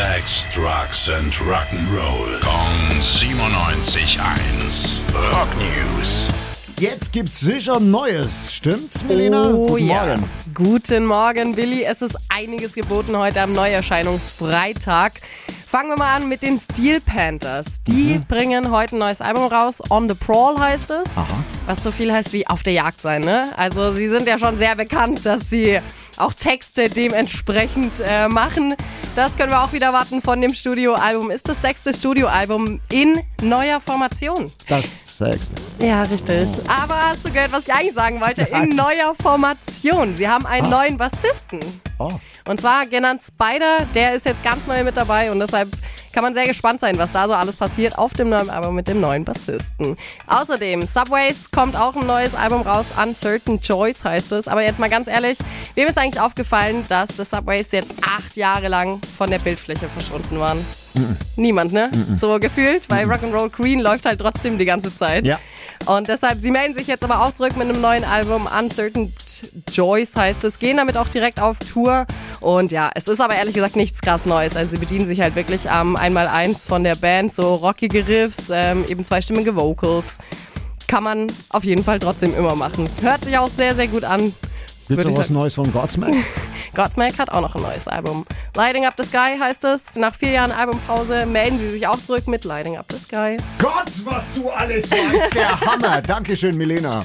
Sex, Drugs and Rock'n'Roll. Kong 97.1. Rock News. Jetzt gibt's sicher Neues. Stimmt's, Melina? Oh Guten ja. Morgen. Guten Morgen, Billy. Es ist einiges geboten heute am Neuerscheinungsfreitag. Fangen wir mal an mit den Steel Panthers. Die Mhm. bringen heute ein neues Album raus. On the Prowl heißt es. Was so viel heißt wie auf der Jagd sein, ne? Also sie sind ja schon sehr bekannt, dass sie auch Texte dementsprechend äh, machen. Das können wir auch wieder warten von dem Studioalbum. Ist das sechste Studioalbum in neuer Formation. Das Sechste. Ja, richtig. Aber hast du gehört, was ich eigentlich sagen wollte? In neuer Formation. Sie haben einen neuen Bassisten. Oh. Und zwar genannt Spider. Der ist jetzt ganz neu mit dabei und deshalb kann man sehr gespannt sein, was da so alles passiert auf dem neuen Album mit dem neuen Bassisten. Außerdem, Subways kommt auch ein neues Album raus. Uncertain Choice heißt es. Aber jetzt mal ganz ehrlich, wem ist eigentlich aufgefallen, dass die Subways jetzt acht Jahre lang von der Bildfläche verschwunden waren? Niemand, ne? So gefühlt, weil Rock'n'Roll Queen läuft halt trotzdem die ganze Zeit. Ja. Und deshalb, sie melden sich jetzt aber auch zurück mit einem neuen Album. Uncertain Joyce heißt es. Gehen damit auch direkt auf Tour. Und ja, es ist aber ehrlich gesagt nichts krass Neues. Also sie bedienen sich halt wirklich am Einmaleins von der Band. So rockige Riffs, ähm, eben zweistimmige Vocals. Kann man auf jeden Fall trotzdem immer machen. Hört sich auch sehr, sehr gut an. Noch ich was sagen. Neues von Godsmack? Godsmack hat auch noch ein neues Album. Lighting Up the Sky heißt es. Nach vier Jahren Albumpause melden sie sich auch zurück mit Lighting Up the Sky. Gott, was du alles weißt, der Hammer. Dankeschön, Milena.